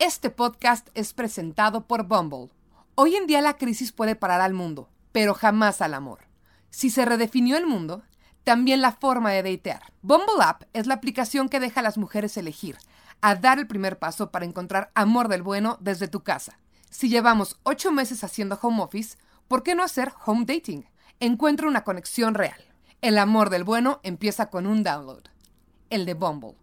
Este podcast es presentado por Bumble. Hoy en día la crisis puede parar al mundo, pero jamás al amor. Si se redefinió el mundo, también la forma de datear. Bumble App es la aplicación que deja a las mujeres elegir, a dar el primer paso para encontrar amor del bueno desde tu casa. Si llevamos ocho meses haciendo home office, ¿por qué no hacer home dating? Encuentra una conexión real. El amor del bueno empieza con un download. El de Bumble.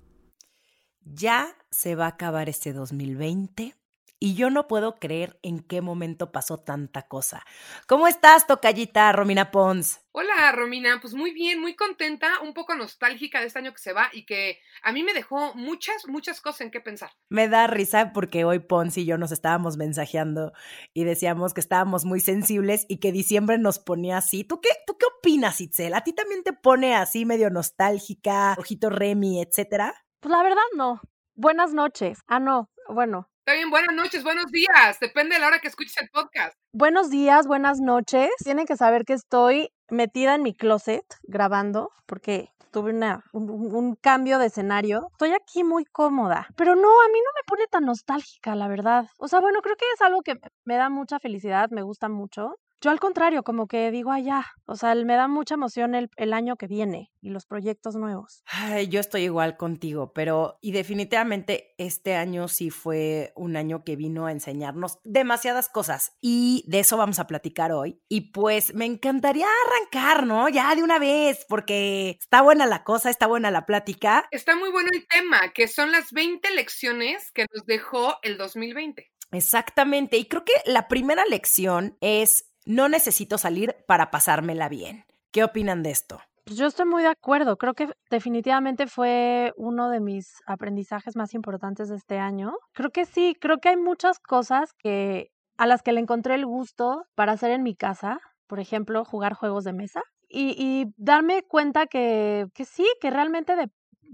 Ya se va a acabar este 2020 y yo no puedo creer en qué momento pasó tanta cosa. ¿Cómo estás, tocallita Romina Pons? Hola, Romina. Pues muy bien, muy contenta, un poco nostálgica de este año que se va y que a mí me dejó muchas, muchas cosas en qué pensar. Me da risa porque hoy Pons y yo nos estábamos mensajeando y decíamos que estábamos muy sensibles y que diciembre nos ponía así. ¿Tú qué, tú qué opinas, Itzel? ¿A ti también te pone así medio nostálgica, ojito Remy, etcétera? Pues la verdad no. Buenas noches. Ah, no. Bueno, Está bien, buenas noches, buenos días. Depende de la hora que escuches el podcast. buenos días, buenas noches. Tienen que saber que estoy metida en mi closet grabando porque tuve una, un, un- un cambio de escenario. Estoy aquí muy cómoda, pero no, a mí no me pone tan nostálgica, la verdad. O sea, bueno, creo que es algo que me da mucha felicidad, me gusta mucho. Yo al contrario, como que digo, ay, ya, o sea, me da mucha emoción el, el año que viene y los proyectos nuevos. Ay, yo estoy igual contigo, pero y definitivamente este año sí fue un año que vino a enseñarnos demasiadas cosas y de eso vamos a platicar hoy. Y pues me encantaría arrancar, ¿no? Ya de una vez, porque está buena la cosa, está buena la plática. Está muy bueno el tema, que son las 20 lecciones que nos dejó el 2020. Exactamente, y creo que la primera lección es no necesito salir para pasármela bien. ¿Qué opinan de esto? Pues yo estoy muy de acuerdo. Creo que definitivamente fue uno de mis aprendizajes más importantes de este año. Creo que sí, creo que hay muchas cosas que a las que le encontré el gusto para hacer en mi casa. Por ejemplo, jugar juegos de mesa. Y, darme cuenta que, que sí, que realmente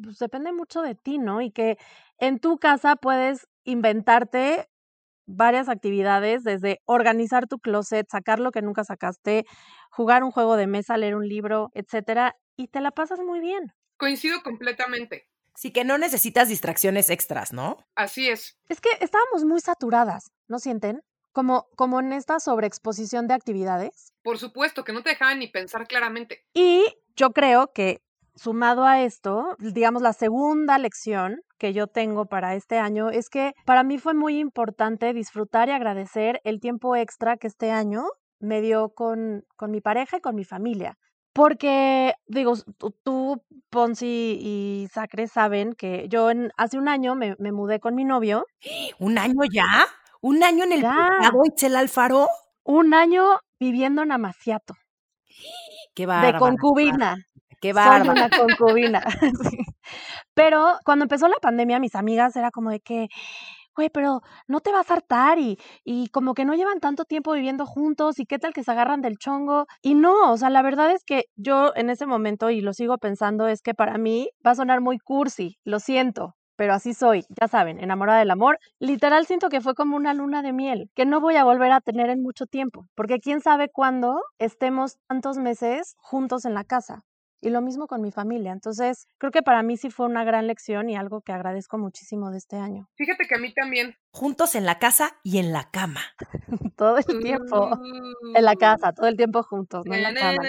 pues depende mucho de ti, ¿no? Y que en tu casa puedes inventarte varias actividades, desde organizar tu closet, sacar lo que nunca sacaste, jugar un juego de mesa, leer un libro, etcétera, y te la pasas muy bien. Coincido completamente. Sí que no necesitas distracciones extras, ¿no? Así es. Es que estábamos muy saturadas, ¿no sienten? Como, como en esta sobreexposición de actividades. Por supuesto, que no te dejaban ni pensar claramente. Y yo creo que sumado a esto, digamos, la segunda lección que yo tengo para este año es que para mí fue muy importante disfrutar y agradecer el tiempo extra que este año me dio con, con mi pareja y con mi familia. Porque, digo, tú, Ponzi y Sacre saben que yo en, hace un año me, me mudé con mi novio. ¿Un año ya? ¿Un año en el Itzel Alfaro? Un año viviendo en Amaciato, Qué de bárbara. concubina. Qué Soy bárbara. una concubina. sí. Pero cuando empezó la pandemia, mis amigas era como de que, güey, pero no te vas a hartar y, y como que no llevan tanto tiempo viviendo juntos y qué tal que se agarran del chongo. Y no, o sea, la verdad es que yo en ese momento, y lo sigo pensando, es que para mí va a sonar muy cursi, lo siento. Pero así soy, ya saben, enamorada del amor. Literal siento que fue como una luna de miel, que no voy a volver a tener en mucho tiempo, porque quién sabe cuándo estemos tantos meses juntos en la casa. Y lo mismo con mi familia. Entonces, creo que para mí sí fue una gran lección y algo que agradezco muchísimo de este año. Fíjate que a mí también. Juntos en la casa y en la cama. Todo el tiempo en la casa, todo el tiempo juntos, no en la cama.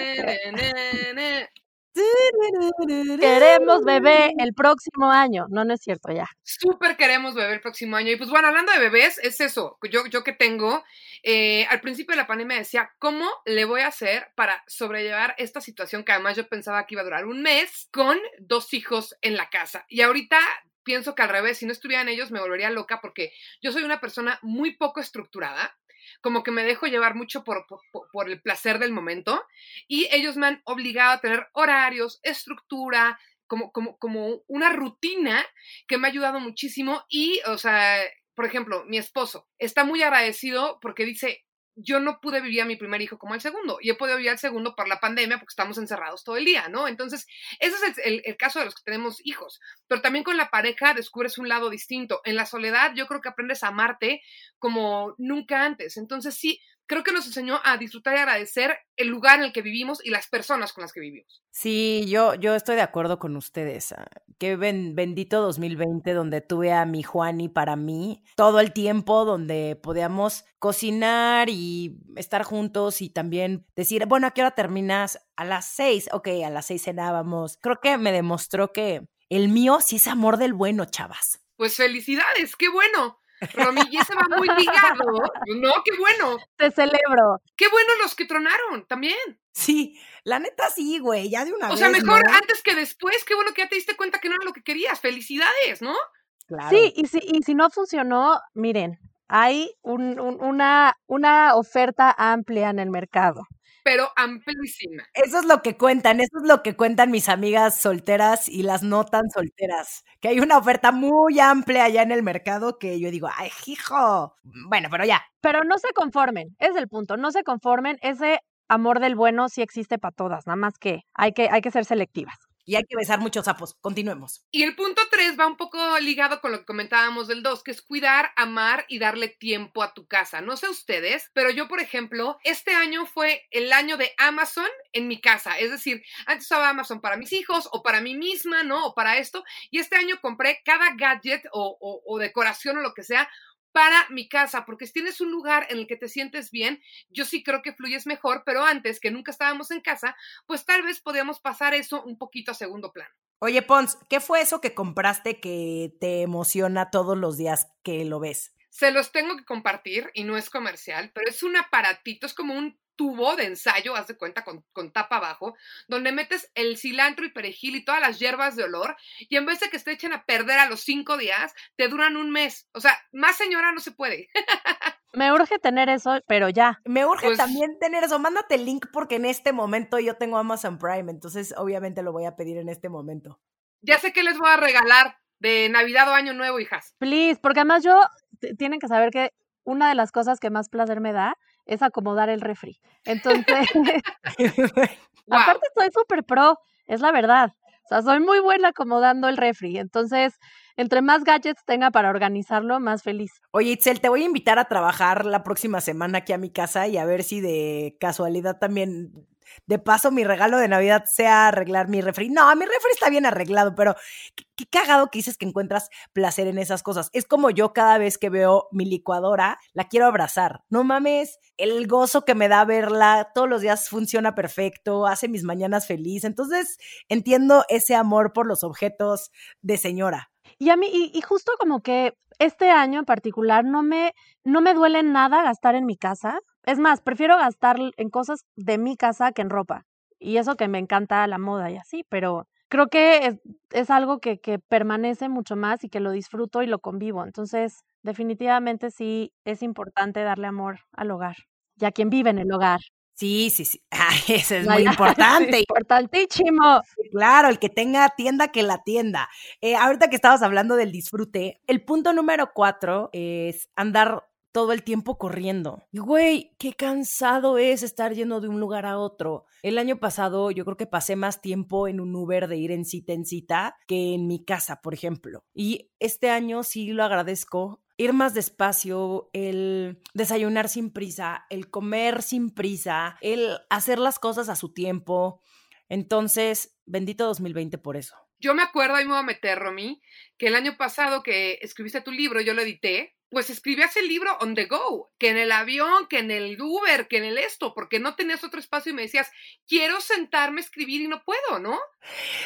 Queremos bebé el próximo año. No, no es cierto ya. Súper queremos bebé el próximo año. Y pues bueno, hablando de bebés, es eso. Yo, yo que tengo, eh, al principio de la pandemia decía, ¿cómo le voy a hacer para sobrellevar esta situación que además yo pensaba que iba a durar un mes con dos hijos en la casa? Y ahorita pienso que al revés, si no estuvieran ellos me volvería loca porque yo soy una persona muy poco estructurada. Como que me dejo llevar mucho por, por, el placer del momento y ellos me han obligado a tener horarios, estructura, como, como, como una rutina que me ha ayudado muchísimo y, o sea, por ejemplo, mi esposo está muy agradecido porque dice, yo no pude vivir a mi primer hijo como el segundo y he podido vivir al segundo por la pandemia porque estamos encerrados todo el día, ¿no? Entonces, ese es el, el, caso de los que tenemos hijos, pero también con la pareja descubres un lado distinto. En la soledad yo creo que aprendes a amarte como nunca antes. Entonces, sí, creo que nos enseñó a disfrutar y agradecer el lugar en el que vivimos y las personas con las que vivimos. Sí, yo, yo estoy de acuerdo con ustedes. Ah, qué bendito 2020 donde tuve a mi Juani para mí todo el tiempo, donde podíamos cocinar y estar juntos y también decir, bueno, ¿a qué hora terminas? A las seis. Ok, a las seis cenábamos. Creo que me demostró que el mío sí es amor del bueno, chavas. Pues felicidades, qué bueno. Romy, y ese va muy ligado. No, qué bueno. Te celebro. Qué bueno los que tronaron también. Sí, la neta sí, güey, ya de una vez. O sea, mejor antes que después. Qué bueno que ya te diste cuenta que no era lo que querías. Felicidades, ¿no? Claro. Sí, y si, y si no funcionó, miren, hay un, una, una oferta amplia en el mercado pero amplísima. Eso es lo que cuentan, eso es lo que cuentan mis amigas solteras y las no tan solteras, que hay una oferta muy amplia allá en el mercado que yo digo, ay, hijo, bueno, pero ya. Pero no se conformen, es el punto, no se conformen, ese amor del bueno sí existe para todas, nada más que hay que, hay que ser selectivas y hay que besar muchos sapos. Continuemos. Y el punto tres va un poco ligado con lo que comentábamos del dos, que es cuidar, amar y darle tiempo a tu casa. No sé ustedes, pero yo, por ejemplo, este año fue el año de Amazon en mi casa. Es decir, antes usaba Amazon para mis hijos o para mí misma, ¿no? O para esto. Y este año compré cada gadget o, o decoración o lo que sea para mi casa, porque si tienes un lugar en el que te sientes bien, yo sí creo que fluyes mejor, pero antes que nunca estábamos en casa, pues tal vez podíamos pasar eso un poquito a segundo plano. Oye, Pons, ¿qué fue eso que compraste que te emociona todos los días que lo ves? Se los tengo que compartir y no es comercial, pero es un aparatito, es como un tubo de ensayo, haz de cuenta, con, tapa abajo, donde metes el cilantro y perejil y todas las hierbas de olor, y en vez de que se echen a perder a los cinco días, te duran un mes. O sea, más señora no se puede. Me urge tener eso, pero ya. Me urge pues también tener eso. Mándate el link porque en este momento yo tengo Amazon Prime, entonces obviamente lo voy a pedir en este momento. Ya sé que les voy a regalar de Navidad o Año Nuevo, hijas. Please, porque además yo, tienen que saber que una de las cosas que más placer me da es acomodar el refri. Entonces, aparte soy súper pro, es la verdad. O sea, soy muy buena acomodando el refri. Entonces, entre más gadgets tenga para organizarlo, más feliz. Oye, Itzel, te voy a invitar a trabajar la próxima semana aquí a mi casa y a ver si de casualidad también de paso, mi regalo de Navidad sea arreglar mi refri. No, mi refri está bien arreglado, pero qué, cagado que dices que encuentras placer en esas cosas. Es como yo cada vez que veo mi licuadora, la quiero abrazar. No mames, el gozo que me da verla, todos los días funciona perfecto, hace mis mañanas feliz. Entonces, entiendo ese amor por los objetos de señora. Y a mí, y, justo como que este año en particular no me, no me duele nada gastar en mi casa. Es más, prefiero gastar en cosas de mi casa que en ropa. Y eso que me encanta la moda y así, pero creo que es, algo que, que, permanece mucho más y que lo disfruto y lo convivo. Entonces, definitivamente sí es importante darle amor al hogar y a quien vive en el hogar. Sí, sí, sí. eso es muy importante. Importantísimo. Claro, el que tenga tienda, que la tienda. Eh, ahorita que estabas hablando del disfrute, el punto número cuatro es andar todo el tiempo corriendo. Y güey, qué cansado es estar yendo de un lugar a otro. El año pasado yo creo que pasé más tiempo en un Uber de ir en cita en cita que en mi casa, por ejemplo. Y este año sí lo agradezco. Ir más despacio, el desayunar sin prisa, el comer sin prisa, el hacer las cosas a su tiempo. Entonces, bendito 2020 por eso. Yo me acuerdo, ahí me voy a meter, Romy, que el año pasado que escribiste tu libro, yo lo edité, pues escribías el libro on the go, que en el avión, que en el Uber, que en el esto, porque no tenías otro espacio y me decías, quiero sentarme a escribir y no puedo, ¿no?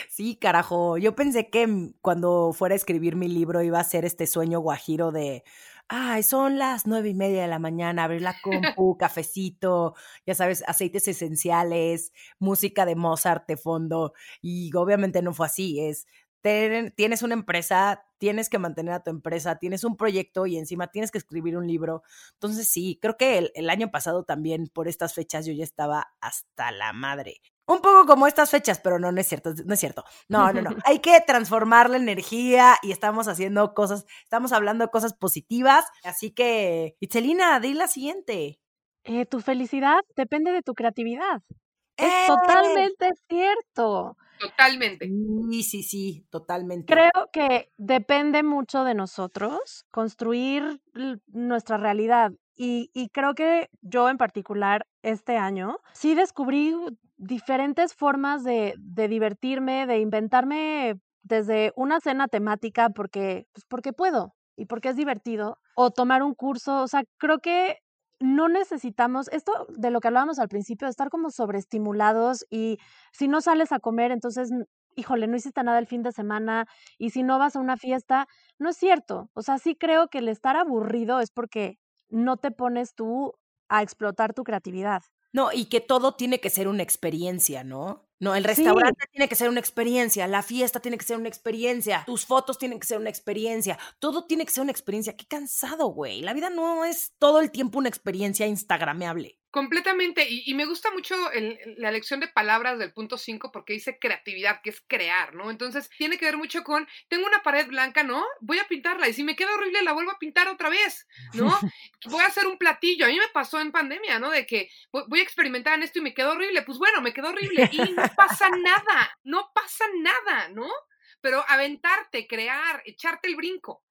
Sí, carajo, yo pensé que cuando fuera a escribir mi libro iba a ser este sueño guajiro de, ay, son las nueve y media de la mañana, abrir la compu, cafecito, ya sabes, aceites esenciales, música de Mozart de fondo, y obviamente no fue así, es tienes una empresa, tienes que mantener a tu empresa, tienes un proyecto y encima tienes que escribir un libro. Entonces sí, creo que el, año pasado también por estas fechas yo ya estaba hasta la madre. un poco como estas fechas, pero no, no es cierto, no es cierto. No, no, no. Hay que transformar la energía y estamos haciendo cosas, estamos hablando de cosas positivas. Así que, Itzelina, di la siguiente. Eh, tu felicidad depende de tu creatividad. Es ¡Eh! totalmente cierto. Totalmente. Sí, sí, sí, totalmente. Creo que depende mucho de nosotros construir nuestra realidad. Y, y creo que yo en particular este año sí descubrí diferentes formas de, de divertirme, de inventarme desde una cena temática porque, pues porque puedo y porque es divertido, o tomar un curso. O sea, creo que no necesitamos, esto de lo que hablábamos al principio, de estar como sobreestimulados y si no sales a comer, entonces, híjole, no hiciste nada el fin de semana y si no vas a una fiesta, no es cierto. O sea, sí creo que el estar aburrido es porque no te pones tú a explotar tu creatividad. No, y que todo tiene que ser una experiencia, ¿no? No, el Sí. restaurante tiene que ser una experiencia, la fiesta tiene que ser una experiencia, tus fotos tienen que ser una experiencia, todo tiene que ser una experiencia. Qué cansado, güey. La vida no es todo el tiempo una experiencia instagrameable. Completamente, y, y me gusta mucho el- la elección de palabras del punto 5 porque dice creatividad, que es crear, ¿no? Entonces tiene que ver mucho con, tengo una pared blanca, ¿no? Voy a pintarla y si me queda horrible la vuelvo a pintar otra vez, ¿no? Voy a hacer un platillo, a mí me pasó en pandemia, ¿no? De que voy, voy a experimentar en esto y me quedó horrible, pues bueno, me quedó horrible y no pasa nada, no pasa nada, ¿no? Pero aventarte, crear, echarte el brinco.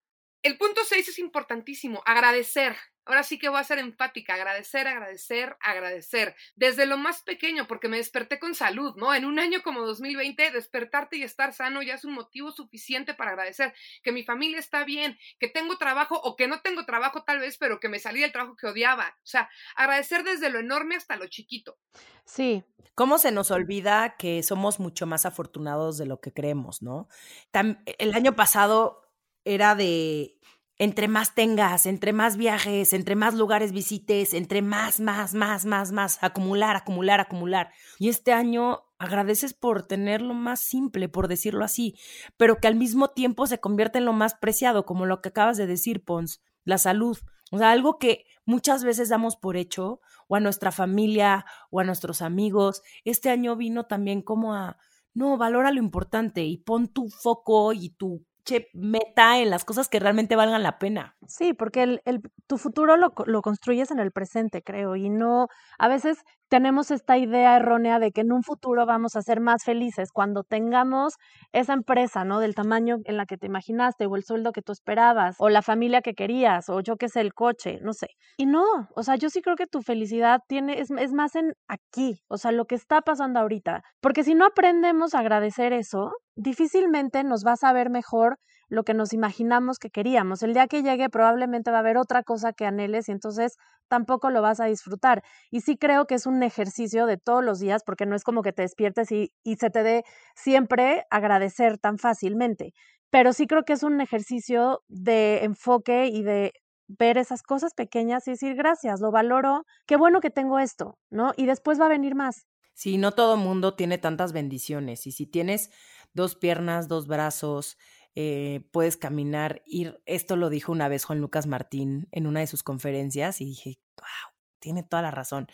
El punto 6 es importantísimo, agradecer. Ahora sí que voy a ser empática, agradecer, agradecer, agradecer. Desde lo más pequeño, porque me desperté con salud, ¿no? En un año como 2020, despertarte y estar sano ya es un motivo suficiente para agradecer que mi familia está bien, que tengo trabajo o que no tengo trabajo tal vez, pero que me salí del trabajo que odiaba. O sea, agradecer desde lo enorme hasta lo chiquito. Sí, ¿Cómo se nos olvida que somos mucho más afortunados de lo que creemos, no? El año pasado era de entre más tengas, entre más viajes, entre más lugares visites, entre más, más, más, más, más, acumular, acumular, acumular. Y este año agradeces por tener lo más simple, por decirlo así, pero que al mismo tiempo se convierte en lo más preciado, como lo que acabas de decir, Pons, la salud. O sea, algo que muchas veces damos por hecho, o a nuestra familia, o a nuestros amigos. Este año vino también como a, no, valora lo importante y pon tu foco y tu meta en las cosas que realmente valgan la pena. Sí, porque el, el- tu futuro lo, lo construyes en el presente, creo, y no, a veces tenemos esta idea errónea de que en un futuro vamos a ser más felices cuando tengamos esa empresa, ¿no? Del tamaño en la que te imaginaste, o el sueldo que tú esperabas, o la familia que querías, o yo qué sé, el coche, no sé. Y no, o sea, yo sí creo que tu felicidad tiene, es, es más en aquí, o sea, lo que está pasando ahorita, porque si no aprendemos a agradecer eso, difícilmente nos va a saber mejor lo que nos imaginamos que queríamos. El día que llegue probablemente va a haber otra cosa que anheles y entonces tampoco lo vas a disfrutar. Y sí creo que es un ejercicio de todos los días porque no es como que te despiertes y, y se te dé siempre agradecer tan fácilmente. Pero sí creo que es un ejercicio de enfoque y de ver esas cosas pequeñas y decir gracias, lo valoro, qué bueno que tengo esto, ¿no? Y después va a venir más. Sí, no todo mundo tiene tantas bendiciones. Y si tienes dos piernas, dos brazos, eh, puedes caminar, ir. Esto lo dijo una vez Juan Lucas Martín en una de sus conferencias y dije, wow, tiene toda la razón.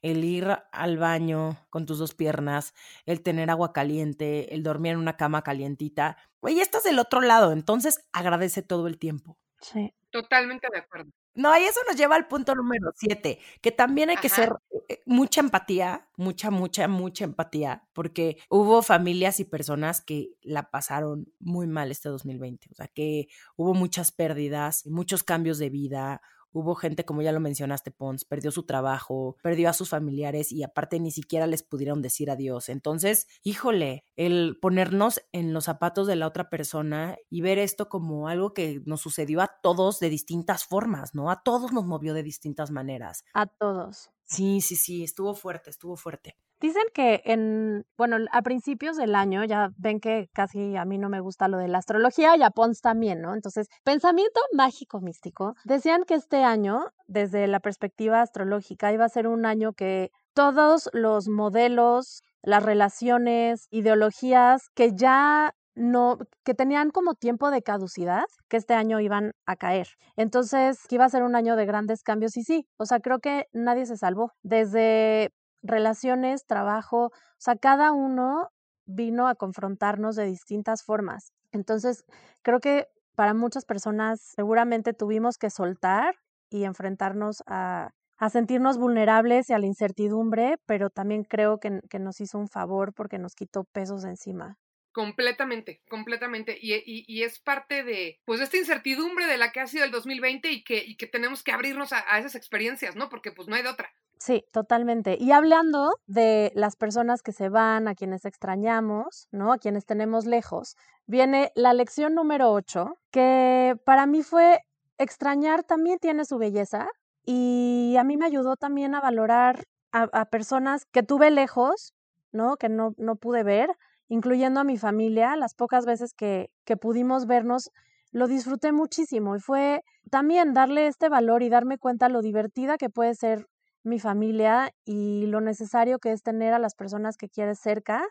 El ir al baño con tus dos piernas, el tener agua caliente, el dormir en una cama calientita. Güey, estás del otro lado, entonces agradece todo el tiempo. Sí. Totalmente de acuerdo. No, y eso nos lleva al punto número siete, que también hay que ser eh, mucha empatía, mucha, mucha, mucha empatía, porque hubo familias y personas que la pasaron muy mal este 2020, o sea, que hubo muchas pérdidas, muchos cambios de vida. Hubo gente, como ya lo mencionaste, Pons, perdió su trabajo, perdió a sus familiares y aparte ni siquiera les pudieron decir adiós. Entonces, híjole, el ponernos en los zapatos de la otra persona y ver esto como algo que nos sucedió a todos de distintas formas, ¿no? A todos nos movió de distintas maneras. A todos. Sí, sí, sí, estuvo fuerte, estuvo fuerte. Dicen que en, bueno, a principios del año, ya ven que casi a mí no me gusta lo de la astrología y a Pons también, ¿no? Entonces, pensamiento mágico místico. Decían que este año, desde la perspectiva astrológica, iba a ser un año que todos los modelos, las relaciones, ideologías que ya no, que tenían como tiempo de caducidad, que este año iban a caer. Entonces, que iba a ser un año de grandes cambios y sí, o sea, creo que nadie se salvó. Desde relaciones, trabajo, o sea, cada uno vino a confrontarnos de distintas formas. Entonces, creo que para muchas personas seguramente tuvimos que soltar y enfrentarnos a, a sentirnos vulnerables y a la incertidumbre, pero también creo que, que, nos hizo un favor porque nos quitó pesos de encima. Completamente, completamente. Y, y, es parte de, pues, esta incertidumbre de la que ha sido el 2020 y que, y que tenemos que abrirnos a, a esas experiencias, ¿no? Porque pues no hay de otra. Sí, totalmente. Y hablando de las personas que se van, a quienes extrañamos, ¿no? A quienes tenemos lejos, viene la lección número 8, que para mí fue extrañar también tiene su belleza y a mí me ayudó también a valorar a, a personas que tuve lejos, ¿no? Que no, no pude ver, incluyendo a mi familia, las pocas veces que, que pudimos vernos, lo disfruté muchísimo y fue también darle este valor y darme cuenta lo divertida que puede ser mi familia y lo necesario que es tener a las personas que quieres cerca,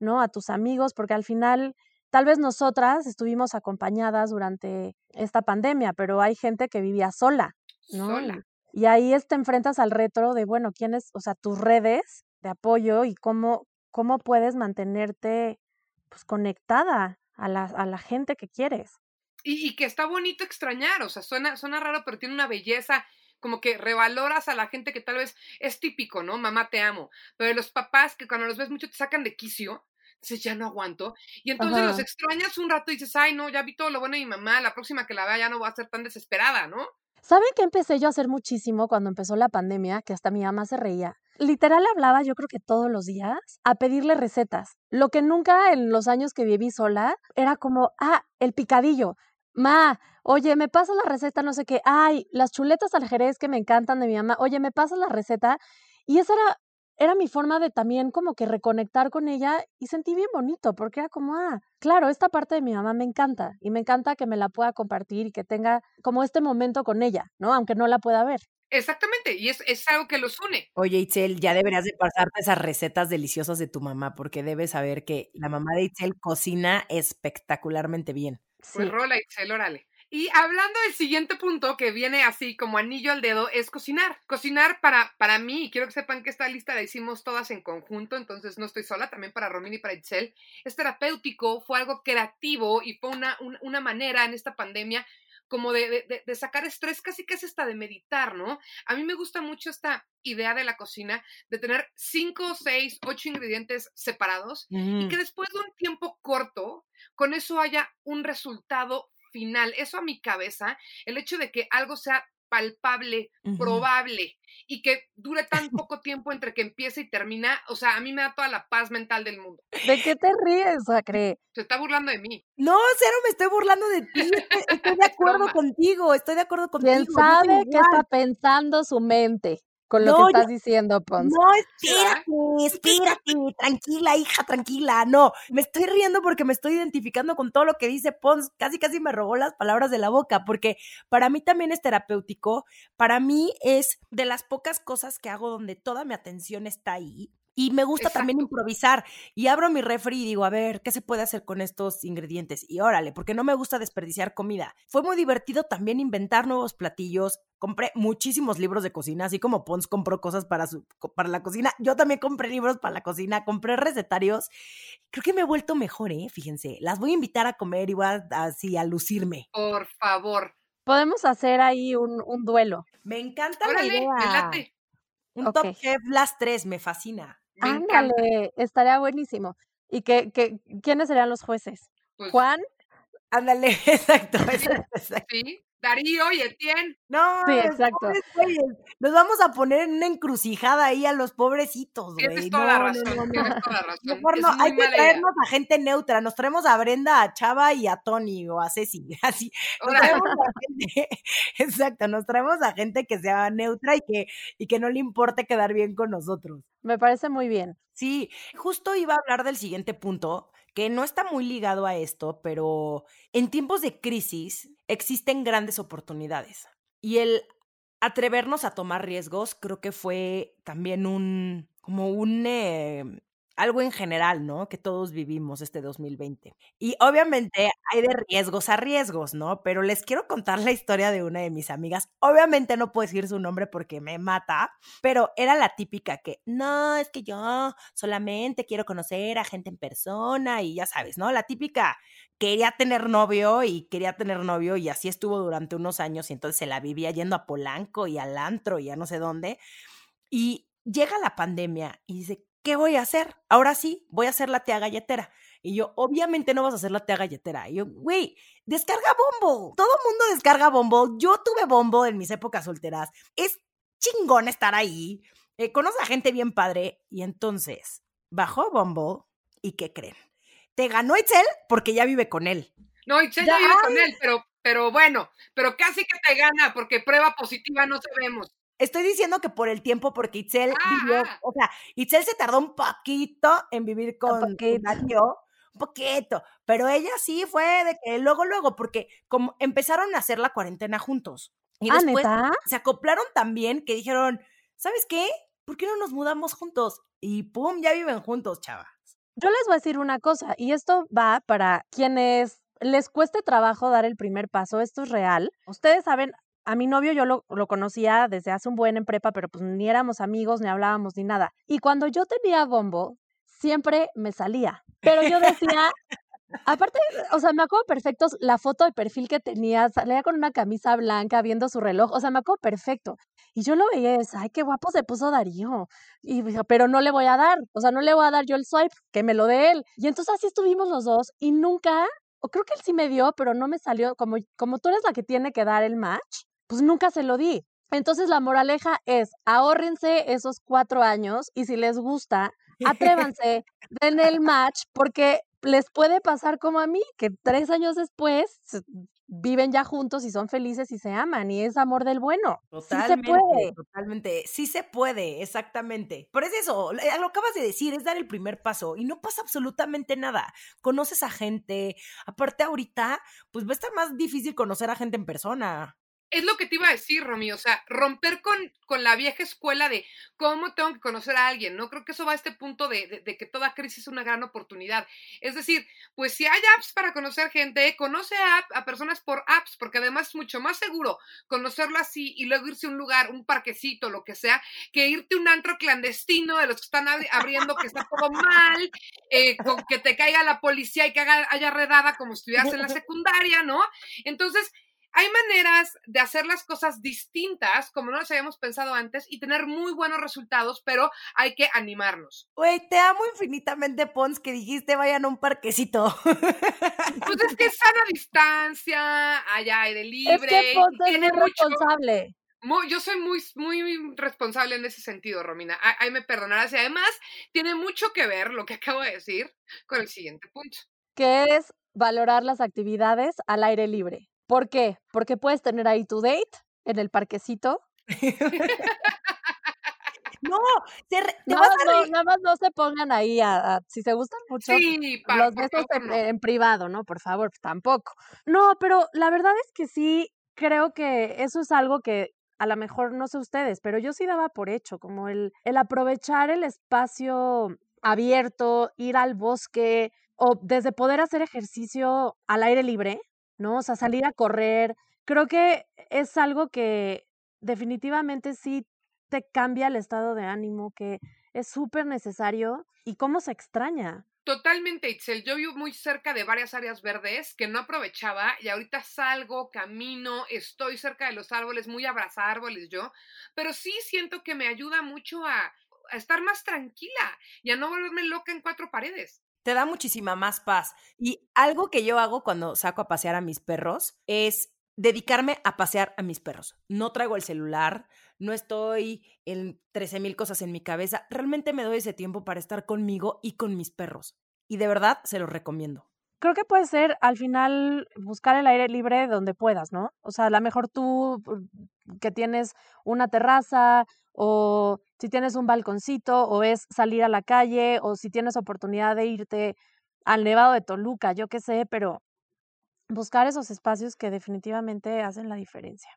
¿no? A tus amigos, porque al final tal vez nosotras estuvimos acompañadas durante esta pandemia, pero hay gente que vivía sola, ¿no? Sola. Y ahí es, te enfrentas al reto de, bueno, quiénes, o sea, tus redes de apoyo y cómo, cómo puedes mantenerte pues conectada a la, a la gente que quieres. Y, y, que está bonito extrañar, o sea, suena, suena raro, pero tiene una belleza, como que revaloras a la gente que tal vez es típico, ¿no? Mamá, te amo. Pero los papás que cuando los ves mucho te sacan de quicio, dices, ya no aguanto. Y entonces Ajá. los extrañas un rato y dices, ay, no, ya vi todo lo bueno de mi mamá, la próxima que la vea ya no va a ser tan desesperada, ¿no? ¿Saben qué empecé yo a hacer muchísimo cuando empezó la pandemia? Que hasta mi mamá se reía. Literal hablaba yo creo que todos los días a pedirle recetas. Lo que nunca en los años que viví sola era como, ah, el picadillo. Ma, oye, me pasas la receta, no sé qué. Ay, las chuletas al jerez que me encantan de mi mamá. Oye, me pasas la receta. Y esa era, era mi forma de también como que reconectar con ella y sentí bien bonito porque era como, ah, claro, esta parte de mi mamá me encanta y me encanta que me la pueda compartir y que tenga como este momento con ella, ¿no? Aunque no la pueda ver. Exactamente, y es, es, algo que los une. Oye, Itzel, ya deberías de pasarte esas recetas deliciosas de tu mamá, porque debes saber que la mamá de Itzel cocina espectacularmente bien. Pues sí. rola, Itzel, órale. Y hablando del siguiente punto que viene así como anillo al dedo, es cocinar. Cocinar para, para mí, y quiero que sepan que esta lista la hicimos todas en conjunto, entonces no estoy sola, también para Romina y para Itzel. Es terapéutico, fue algo creativo y fue una, una, una manera en esta pandemia como de, de, de, sacar estrés, casi casi hasta de meditar, ¿no? A mí me gusta mucho esta idea de la cocina, de tener cinco, seis, ocho ingredientes separados mm. y que después de un tiempo corto, con eso haya un resultado final. Eso a mi cabeza, el hecho de que algo sea palpable, uh -huh. probable y que dure tan poco tiempo entre que empieza y termina, o sea, a mí me da toda la paz mental del mundo. ¿De qué te ríes, Sacre? Se está burlando de mí. No, cero me estoy burlando de ti. Estoy, estoy de acuerdo contigo, estoy de acuerdo contigo. ¿Quién sabe qué está pensando su mente? Con lo no, que estás yo, diciendo, Pons. No, espérate, espérate, tranquila, hija, tranquila. No, me estoy riendo porque me estoy identificando con todo lo que dice Pons. Casi, casi me robó las palabras de la boca, porque para mí también es terapéutico. Para mí es de las pocas cosas que hago donde toda mi atención está ahí. Y me gusta Exacto. también improvisar. Y abro mi refri y digo, a ver, ¿qué se puede hacer con estos ingredientes? Y órale, porque no me gusta desperdiciar comida. Fue muy divertido también inventar nuevos platillos. Compré muchísimos libros de cocina, así como Pons compró cosas para, su, para la cocina. Yo también compré libros para la cocina, compré recetarios. Creo que me he vuelto mejor, ¿eh? Fíjense. Las voy a invitar a comer y voy a, así a lucirme. Por favor. Podemos hacer ahí un, un duelo. Me encanta Órale, la idea. Me late. Un okay. top chef las tres, me fascina. Me Ándale, encanta. estaría buenísimo. ¿Y que, que, quiénes serían los jueces? Pues, ¿Juan? Ándale, exacto, Sí, exacto, exacto. sí, Darío y Etienne. No, Sí, exacto. Los vamos a poner en una encrucijada ahí a los pobrecitos, güey. Tienes toda No, la no, razón, no, no. tienes toda la razón. Mejor no, hay que idea. traernos a gente neutra. Nos traemos a Brenda, a Chava y a Tony o a Ceci. Así. Nos traemos a gente, exacto, nos traemos a gente que sea neutra y que, y que no le importe quedar bien con nosotros. Me parece muy bien. Sí, justo iba a hablar del siguiente punto, que no está muy ligado a esto, pero en tiempos de crisis existen grandes oportunidades. Y el atrevernos a tomar riesgos creo que fue también un, como un, eh, algo en general, ¿no? Que todos vivimos este 2020. Y obviamente hay de riesgos a riesgos, ¿no? Pero les quiero contar la historia de una de mis amigas. Obviamente no puedo decir su nombre porque me mata, pero era la típica que, no, es que yo solamente quiero conocer a gente en persona y ya sabes, ¿no? La típica quería tener novio y quería tener novio y así estuvo durante unos años y entonces se la vivía yendo a Polanco y al antro y a no sé dónde. Y llega la pandemia y dice, ¿qué voy a hacer? Ahora sí, voy a hacer la tía galletera. Y yo, obviamente no vas a hacer la tía galletera. Y yo, güey, descarga Bombo. Todo mundo descarga Bombo. Yo tuve Bombo en mis épocas solteras. Es chingón estar ahí. Eh, conoce a gente bien padre. Y entonces, bajó Bombo. ¿Y qué creen? Te ganó Itzel porque ya vive con él. No, Itzel ya, vive con él, pero, pero bueno, pero casi que te gana porque prueba positiva no sabemos. Estoy diciendo que por el tiempo, porque Itzel vivió, ah. o sea, Itzel se tardó un poquito en vivir con, Darío, un poquito, pero ella sí fue de que luego, luego, porque como empezaron a hacer la cuarentena juntos. Y ¿Ah, después se acoplaron también que dijeron, ¿sabes qué? ¿Por qué no nos mudamos juntos? Y pum, ya viven juntos, chavas. Yo les voy a decir una cosa, y esto va para quienes les cueste trabajo dar el primer paso, esto es real. Ustedes saben, a mi novio yo lo, lo, conocía desde hace un buen en prepa, pero pues ni éramos amigos, ni hablábamos, ni nada. Y cuando yo tenía bombo, siempre me salía. Pero yo decía, aparte, o sea, me acuerdo perfecto la foto de perfil que tenía, salía con una camisa blanca viendo su reloj, o sea, me acuerdo perfecto. Y yo lo veía y decía, ay, qué guapo se puso Darío. Y dije, pero no le voy a dar, o sea, no le voy a dar yo el swipe, que me lo dé él. Y entonces así estuvimos los dos y nunca o creo que él sí me dio, pero no me salió, como, como tú eres la que tiene que dar el match, pues nunca se lo di. Entonces la moraleja es, ahórrense esos cuatro años y si les gusta, atrévanse, den el match porque les puede pasar como a mí, que tres años después viven ya juntos y son felices y se aman y es amor del bueno. Totalmente, sí se puede. Totalmente, sí se puede, exactamente. Por eso eso, lo acabas de decir, es dar el primer paso y no pasa absolutamente nada. Conoces a gente, aparte ahorita, pues va a estar más difícil conocer a gente en persona es lo que te iba a decir, Romy, o sea, romper con, con, la vieja escuela de cómo tengo que conocer a alguien, ¿no? Creo que eso va a este punto de, de, que toda crisis es una gran oportunidad. Es decir, pues si hay apps para conocer gente, conoce a, a, personas por apps, porque además es mucho más seguro conocerlo así y luego irse a un lugar, un parquecito, lo que sea, que irte a un antro clandestino de los que están abriendo que está todo mal, eh, con que te caiga la policía y que haga, haya redada como si estuvieras en la secundaria, ¿no? Entonces, hay maneras de hacer las cosas distintas, como no las habíamos pensado antes, y tener muy buenos resultados, pero hay que animarnos. Güey, te amo infinitamente, Pons, que dijiste vayan a un parquecito. Pues es que sana distancia, allá de libre. Es que Pons es muy responsable. yo soy muy, muy responsable en ese sentido, Romina. Ahí me perdonarás. Y además, tiene mucho que ver lo que acabo de decir con el siguiente punto. Que es valorar las actividades al aire libre. ¿Por qué? Porque puedes tener ahí tu date en el parquecito. No, te, nada, no, nada más no se pongan ahí a, si se gustan mucho sí, los besos en, privado, ¿no? Por favor, tampoco. No, pero la verdad es que sí creo que eso es algo que a lo mejor no sé ustedes, pero yo sí daba por hecho, como el, el aprovechar el espacio abierto, ir al bosque o desde poder hacer ejercicio al aire libre, ¿no? O sea, salir a correr. Creo que es algo que definitivamente sí te cambia el estado de ánimo, que es súper necesario y cómo se extraña. Totalmente, Itzel. Yo vivo muy cerca de varias áreas verdes que no aprovechaba y ahorita salgo, camino, estoy cerca de los árboles, muy abrazar árboles yo, pero sí siento que me ayuda mucho a estar más tranquila y a no volverme loca en cuatro paredes te da muchísima más paz. Y algo que yo hago cuando saco a pasear a mis perros es dedicarme a pasear a mis perros. No traigo el celular, no estoy en 13 mil cosas en mi cabeza. Realmente me doy ese tiempo para estar conmigo y con mis perros. Y de verdad se los recomiendo. Creo que puede ser al final buscar el aire libre donde puedas, ¿no? O sea, a lo mejor tú mm, que tienes una terraza o si tienes un balconcito o es salir a la calle o si tienes oportunidad de irte al Nevado de Toluca, yo qué sé, pero buscar esos espacios que definitivamente hacen la diferencia.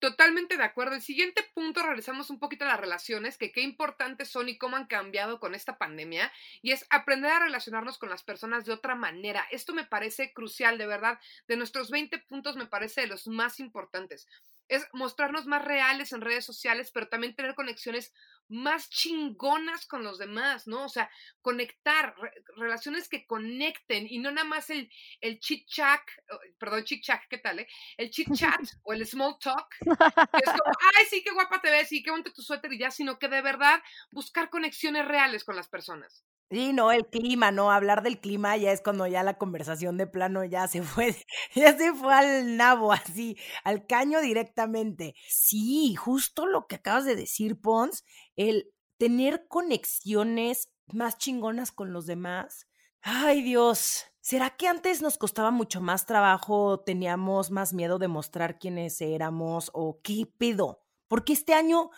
Totalmente de acuerdo. El siguiente punto realizamos un poquito las relaciones, que qué importantes son y cómo han cambiado con esta pandemia, y es aprender a relacionarnos con las personas de otra manera. Esto me parece crucial, de verdad. De nuestros 20 puntos me parece de los más importantes es mostrarnos más reales en redes sociales, pero también tener conexiones más chingonas con los demás, ¿no? O sea, conectar, relaciones que conecten y no nada más el, el chit chat, perdón, chit chat, ¿qué tal, eh? El chit chat o el small talk, que es como, ay, sí, qué guapa te ves, sí, qué bonito tu suéter y ya, sino que de verdad buscar conexiones reales con las personas. Sí, no, el clima, no, hablar del clima ya es cuando ya la conversación de plano ya se fue, ya se fue al nabo, así, al caño directamente. Sí, justo lo que acabas de decir, Pons, el tener conexiones más chingonas con los demás. Ay, Dios, ¿será que antes nos costaba mucho más trabajo, teníamos más miedo de mostrar quiénes éramos o qué pedo? Porque este año,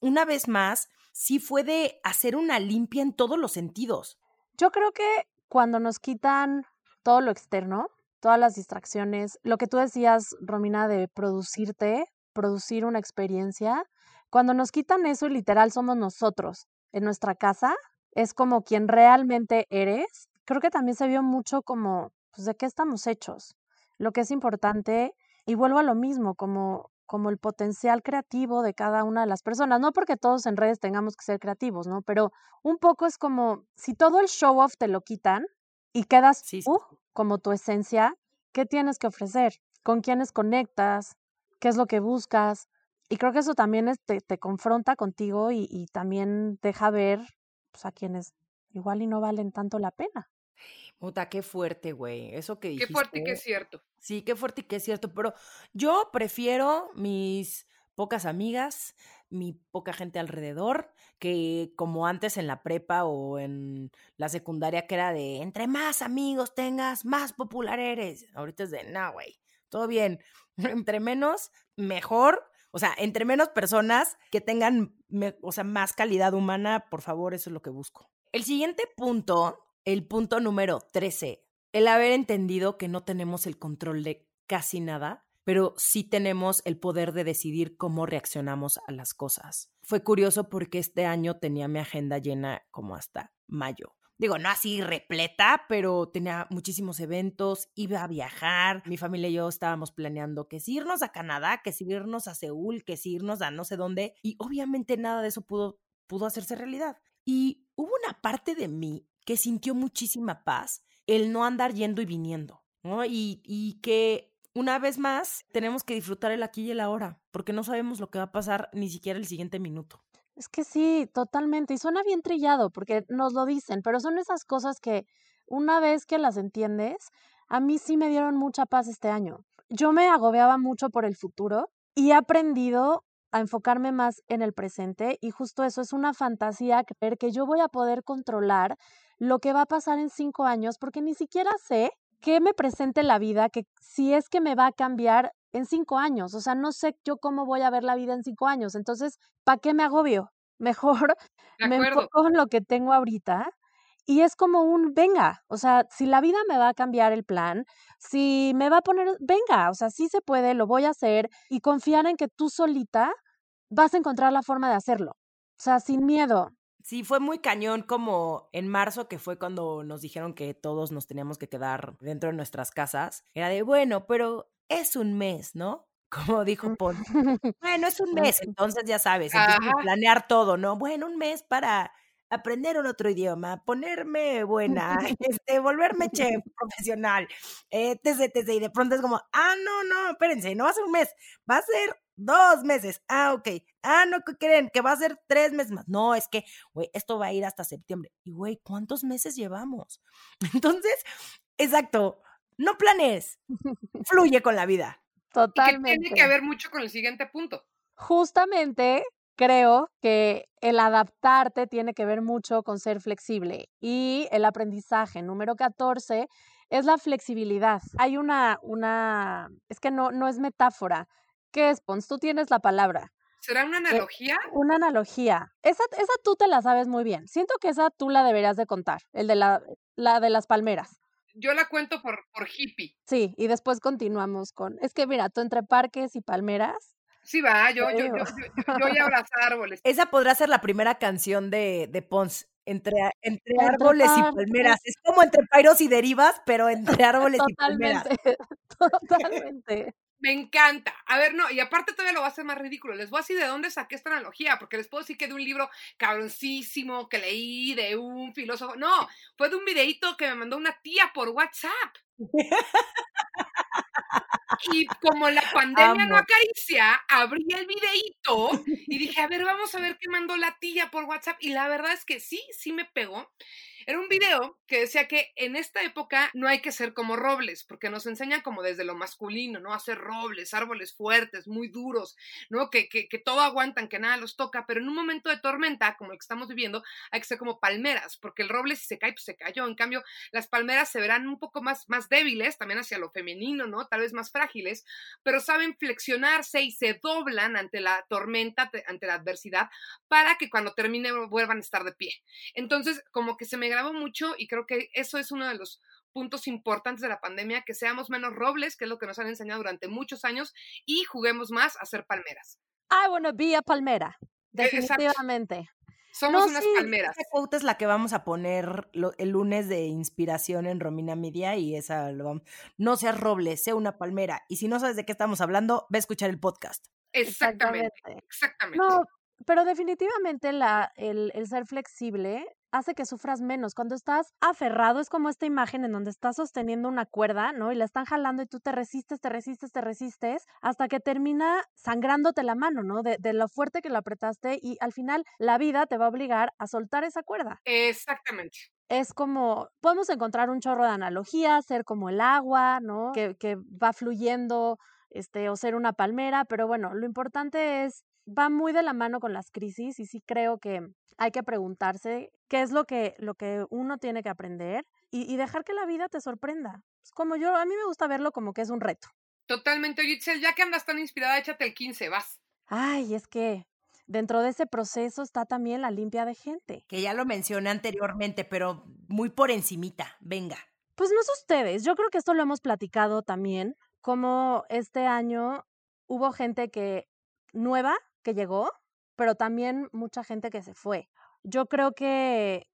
una vez más, sí fue de hacer una limpia en todos los sentidos. Yo creo que cuando nos quitan todo lo externo, todas las distracciones, lo que tú decías, Romina, de producirte, producir una experiencia, cuando nos quitan eso literal somos nosotros en nuestra casa, es como quien realmente eres. Creo que también se vio mucho como, pues, de qué estamos hechos, lo que es importante. Y vuelvo a lo mismo, como como el potencial creativo de cada una de las personas. No porque todos en redes tengamos que ser creativos, ¿no? Pero un poco es como si todo el show off te lo quitan y quedas tú como tu esencia, ¿qué tienes que ofrecer? ¿Con quiénes conectas? ¿Qué es lo que buscas? Y creo que eso también te, te, confronta contigo y, y también deja ver pues, a quienes igual y no valen tanto la pena. Puta, qué fuerte, güey. Eso que dijiste. Qué fuerte y que es cierto. Sí, qué fuerte y que es cierto. Pero yo prefiero mis pocas amigas, mi poca gente alrededor, que como antes en la prepa o en la secundaria, que era de entre más amigos tengas, más popular eres. Ahorita es de, no, güey, todo bien. entre menos, mejor. O sea, entre menos personas que tengan, o sea, más calidad humana, por favor, eso es lo que busco. El siguiente punto el punto número 13, el haber entendido que no tenemos el control de casi nada, pero sí tenemos el poder de decidir cómo reaccionamos a las cosas. Fue curioso porque este año tenía mi agenda llena como hasta mayo. Digo, no así repleta, pero tenía muchísimos eventos, iba a viajar, mi familia y yo estábamos planeando que si irnos a Canadá, que si irnos a Seúl, que si irnos a no sé dónde, y obviamente nada de eso pudo, pudo hacerse realidad. Y hubo una parte de mí que sintió muchísima paz el no andar yendo y viniendo, ¿no? Y, y que una vez más tenemos que disfrutar el aquí y el ahora, porque no sabemos lo que va a pasar ni siquiera el siguiente minuto. Es que sí, totalmente. Y suena bien trillado, porque nos lo dicen, pero son esas cosas que una vez que las entiendes, a mí sí me dieron mucha paz este año. Yo me agobiaba mucho por el futuro y he aprendido a enfocarme más en el presente y justo eso es una fantasía creer que yo voy a poder controlar lo que va a pasar en cinco años, porque ni siquiera sé qué me presente la vida, que si es que me va a cambiar en cinco años. O sea, no sé yo cómo voy a ver la vida en cinco años. Entonces, ¿para qué me agobio? Mejor me enfoco en lo que tengo ahorita. Y es como un, venga, o sea, si la vida me va a cambiar el plan, si me va a poner, venga, o sea, sí se puede, lo voy a hacer y confiar en que tú solita vas a encontrar la forma de hacerlo. O sea, sin miedo. Sí, fue muy cañón como en marzo, que fue cuando nos dijeron que todos nos teníamos que quedar dentro de nuestras casas. Era de, bueno, pero es un mes, ¿no? Como dijo Paul. bueno, es un mes, entonces ya sabes, a planear todo, ¿no? Bueno, un mes para aprender un otro idioma, ponerme buena, este, volverme chef profesional, eh, etc, Y de pronto es como, ah, no, no, espérense, no va a ser un mes, va a ser dos meses. Ah, ok. Ah, no, ¿qué creen? Que va a ser tres meses más. No, es que, güey, esto va a ir hasta septiembre. Y, güey, ¿cuántos meses llevamos? Entonces, exacto, no planees, fluye con la vida. Totalmente. Y que tiene que ver mucho con el siguiente punto. Justamente creo que el adaptarte tiene que ver mucho con ser flexible y el aprendizaje número 14 es la flexibilidad. Hay una, una, es que no, no es metáfora, ¿Qué es, Pons? Tú tienes la palabra. ¿Será una eh, analogía? una analogía. Esa, esa tú te la sabes muy bien. Siento que esa tú la deberías de contar, el de la, la de las palmeras. Yo la cuento por, por hippie. Sí, y después continuamos con. Es que mira, tú entre parques y palmeras. Sí, va, yo, yo, yo, yo, yo voy a abrazar árboles. Esa podrá ser la primera canción de, de Pons. Entre, entre árboles y palmeras. Es como entre pairos y derivas, pero entre árboles y palmeras. Totalmente. Me encanta. A ver, no, y aparte todavía lo va a hacer más ridículo. Les voy a decir de dónde saqué esta analogía, porque les puedo decir que de un libro cabroncísimo que leí de un filósofo. No, fue de un videíto que me mandó una tía por WhatsApp. Y como la pandemia no acaricia, abrí el videíto y dije, a ver, vamos a ver qué mandó la tía por WhatsApp. Y la verdad es que sí, sí me pegó. Era un video que decía que en esta época no hay que ser como robles, porque nos enseñan como desde lo masculino, ¿no? Hacer robles, árboles fuertes, muy duros, ¿no? Que, que, que todo aguantan, que nada los toca, pero en un momento de tormenta, como el que estamos viviendo, hay que ser como palmeras, porque el roble si se cae, pues se cayó. En cambio, las palmeras se verán un poco más, más débiles, también hacia lo femenino, ¿no? Tal vez más frágiles, pero saben flexionarse y se doblan ante la tormenta, ante la adversidad, para que cuando termine vuelvan a estar de pie. Entonces, como que se me grabó mucho y creo que eso es uno de los puntos importantes de la pandemia, que seamos menos robles, que es lo que nos han enseñado durante muchos años, y juguemos más a ser palmeras. I wanna be a palmera, definitivamente. Somos unas palmeras. Esa quote es la que vamos a poner el lunes de inspiración en Romina Media y esa lo vamos. No seas roble, sea una palmera. Y si no sabes de qué estamos hablando, ve a escuchar el podcast. Exactamente. Exactamente. No, pero definitivamente la, el, el ser flexible hace que sufras menos. Cuando estás aferrado, es como esta imagen en donde estás sosteniendo una cuerda, ¿no? Y la están jalando y tú te resistes, te resistes, te resistes, hasta que termina sangrándote la mano, ¿no? De, de lo fuerte que lo apretaste y al final la vida te va a obligar a soltar esa cuerda. Exactamente es como, podemos encontrar un chorro de analogías, ser como el agua, ¿no? Que, que, va fluyendo, este, o ser una palmera, pero bueno, lo importante es, va muy de la mano con las crisis y sí creo que hay que preguntarse qué es lo que, lo que uno tiene que aprender y, y dejar que la vida te sorprenda. Es como yo, a mí me gusta verlo como que es un reto. Totalmente, Giselle, ya que andas tan inspirada, échate el 15, vas. Ay, es que dentro de ese proceso está también la limpia de gente. Que ya lo mencioné anteriormente, pero muy por encimita, venga. Pues no es ustedes, yo creo que esto lo hemos platicado también, como este año hubo gente que nueva llegó, pero también mucha gente que se fue. Yo creo que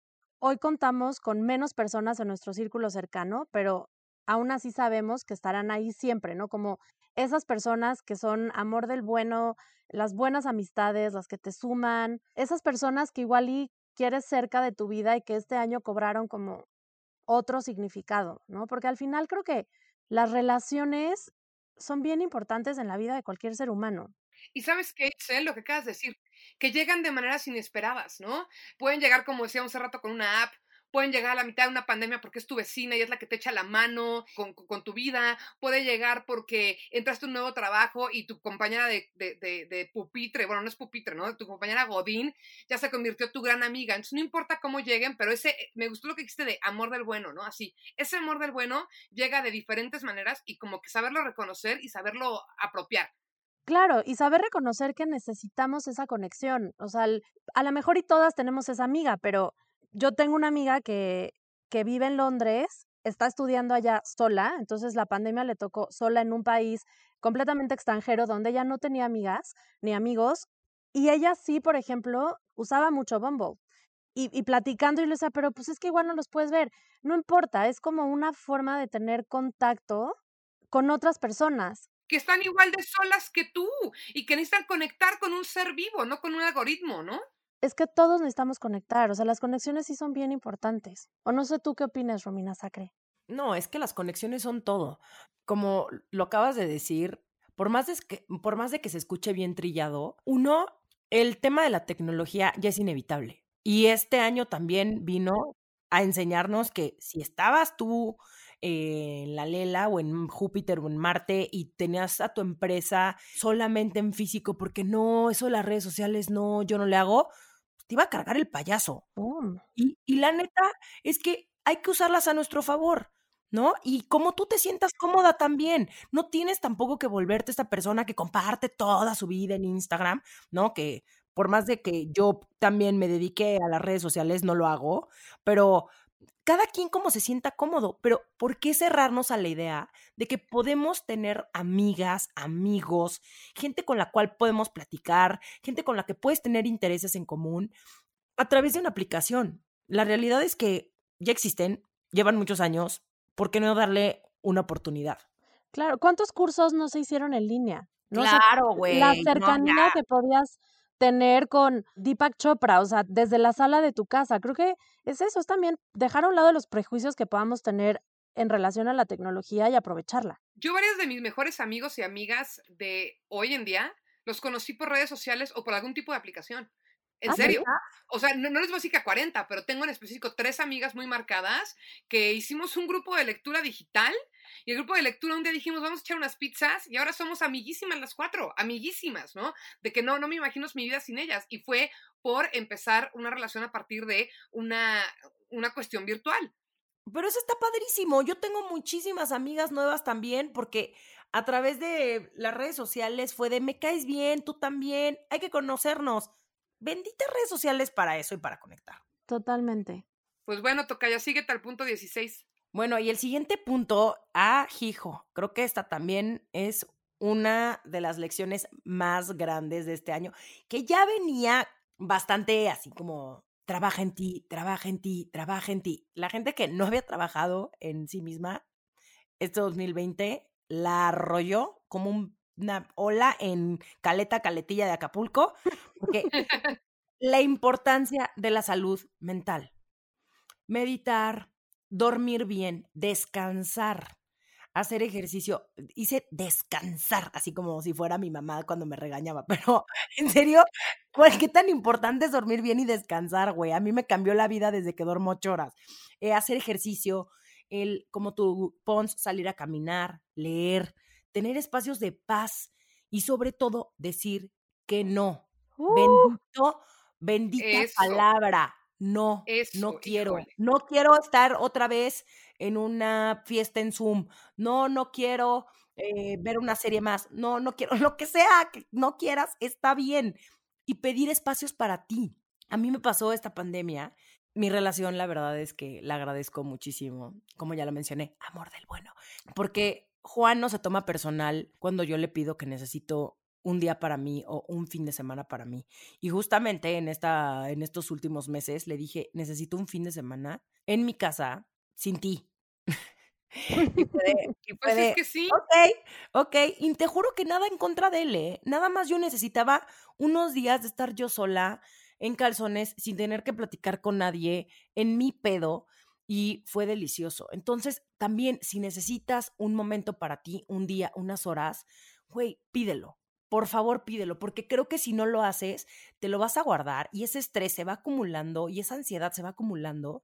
hoy contamos con menos personas en nuestro círculo cercano, pero aún así sabemos que estarán ahí siempre, ¿no? Como esas personas que son amor del bueno, las buenas amistades, las que te suman, esas personas que igual y quieres cerca de tu vida y que este año cobraron como otro significado, ¿no? Porque al final creo que las relaciones son bien importantes en la vida de cualquier ser humano. Y sabes qué, Excel, lo que acabas de decir, que llegan de maneras inesperadas, ¿no? Pueden llegar, como decíamos hace rato, con una app, pueden llegar a la mitad de una pandemia porque es tu vecina y es la que te echa la mano con, con tu vida, puede llegar porque entraste a un nuevo trabajo y tu compañera de, de, de, de, pupitre, bueno, no es pupitre, ¿no? Tu compañera Godín ya se convirtió en tu gran amiga. Entonces, no importa cómo lleguen, pero ese, me gustó lo que dijiste de amor del bueno, ¿no? Así, ese amor del bueno llega de diferentes maneras y como que saberlo reconocer y saberlo apropiar. Claro, y saber reconocer que necesitamos esa conexión. O sea, a lo mejor y todas tenemos esa amiga, pero yo tengo una amiga que, que vive en Londres, está estudiando allá sola, entonces la pandemia le tocó sola en un país completamente extranjero donde ella no tenía amigas ni amigos. Y ella sí, por ejemplo, usaba mucho Bumble. Y, y platicando y le decía, pero pues es que igual no los puedes ver. No importa, es como una forma de tener contacto con otras personas que están igual de solas que tú y que necesitan conectar con un ser vivo, no con un algoritmo, ¿no? Es que todos necesitamos conectar, o sea, las conexiones sí son bien importantes. O no sé tú qué opinas, Romina Sacre. No, es que las conexiones son todo. Como lo acabas de decir, por más de que, por más de que se escuche bien trillado, uno, el tema de la tecnología ya es inevitable. Y este año también vino a enseñarnos que si estabas tú en la Lela o en Júpiter o en Marte y tenías a tu empresa solamente en físico porque no, eso de las redes sociales no, yo no le hago, pues, te iba a cargar el payaso. Y, y la neta es que hay que usarlas a nuestro favor. ¿no? Y como tú te sientas cómoda también, no tienes tampoco que volverte esta persona que comparte toda su vida en Instagram, ¿no? Que por más de que yo también me dedique a las redes sociales, no lo hago, pero cada quien como se sienta cómodo, pero ¿por qué cerrarnos a la idea de que podemos tener amigas, amigos, gente con la cual podemos platicar, gente con la que puedes tener intereses en común a través de una aplicación? La realidad es que ya existen, llevan muchos años, ¿por qué no darle una oportunidad? Claro, ¿cuántos cursos no se hicieron en línea? ¿No? Claro, güey. la cercanía que podías tener con Deepak Chopra, o sea, desde la sala de tu casa. Creo que es eso, es también dejar a un lado los prejuicios que podamos tener en relación a la tecnología y aprovecharla. Yo varios de mis mejores amigos y amigas de hoy en día los conocí por redes sociales o por algún tipo de aplicación. En ¿Ah, serio. O sea, no, no les voy a decir que a 40, pero tengo en específico tres amigas muy marcadas que hicimos un grupo de lectura digital y el grupo de lectura un día dijimos, vamos a echar unas pizzas y ahora somos amiguísimas las cuatro, amiguísimas, ¿no? De que no, no me imagino mi vida sin ellas. Y fue por empezar una relación a partir de una, una cuestión virtual. Pero eso está padrísimo. Yo tengo muchísimas amigas nuevas también porque a través de las redes sociales fue de me caes bien, tú también, hay que conocernos. Benditas redes sociales para eso y para conectar. Totalmente. Pues bueno, Tocaya, síguete al punto 16. Bueno, y el siguiente punto, ah, hijo, creo que esta también es una de las lecciones más grandes de este año, que ya venía bastante así como trabaja en ti, trabaja en ti, trabaja en ti. La gente que no había trabajado en sí misma este 2020 la arrolló como un- una ola en caleta, caletilla de Acapulco, porque la importancia de la salud mental. Meditar, dormir bien, descansar, hacer ejercicio. Hice descansar, así como si fuera mi mamá cuando me regañaba, pero en serio, ¿cuál- ¿qué tan importante es dormir bien y descansar, güey? A mí me cambió la vida desde que duermo ocho horas. Eh, hacer ejercicio, el, como tú, Pons, salir a caminar, leer, tener espacios de paz y sobre todo decir que no. Uh, Bendito, bendita Eso. palabra. No, Eso, no quiero. híjole. No quiero estar otra vez en una fiesta en Zoom. No, no quiero eh, ver una serie más. No, no quiero. Lo que sea que no quieras, está bien. Y pedir espacios para ti. A mí me pasó esta pandemia. Mi relación, la verdad es que la agradezco muchísimo. Como ya lo mencioné, amor del bueno. Porque Juan no se toma personal cuando yo le pido que necesito un día para mí o un fin de semana para mí. Y justamente en, esta, en estos últimos meses le dije, necesito un fin de semana en mi casa sin ti. y fue de- y fue Pues es que sí. Ok, ok. Y te juro que nada en contra de él, ¿eh? Nada más yo necesitaba unos días de estar yo sola en calzones sin tener que platicar con nadie en mi pedo y fue delicioso. Entonces, también si necesitas un momento para ti, un día, unas horas, güey, pídelo. Por favor, pídelo, porque creo que si no lo haces, te lo vas a guardar y ese estrés se va acumulando y esa ansiedad se va acumulando.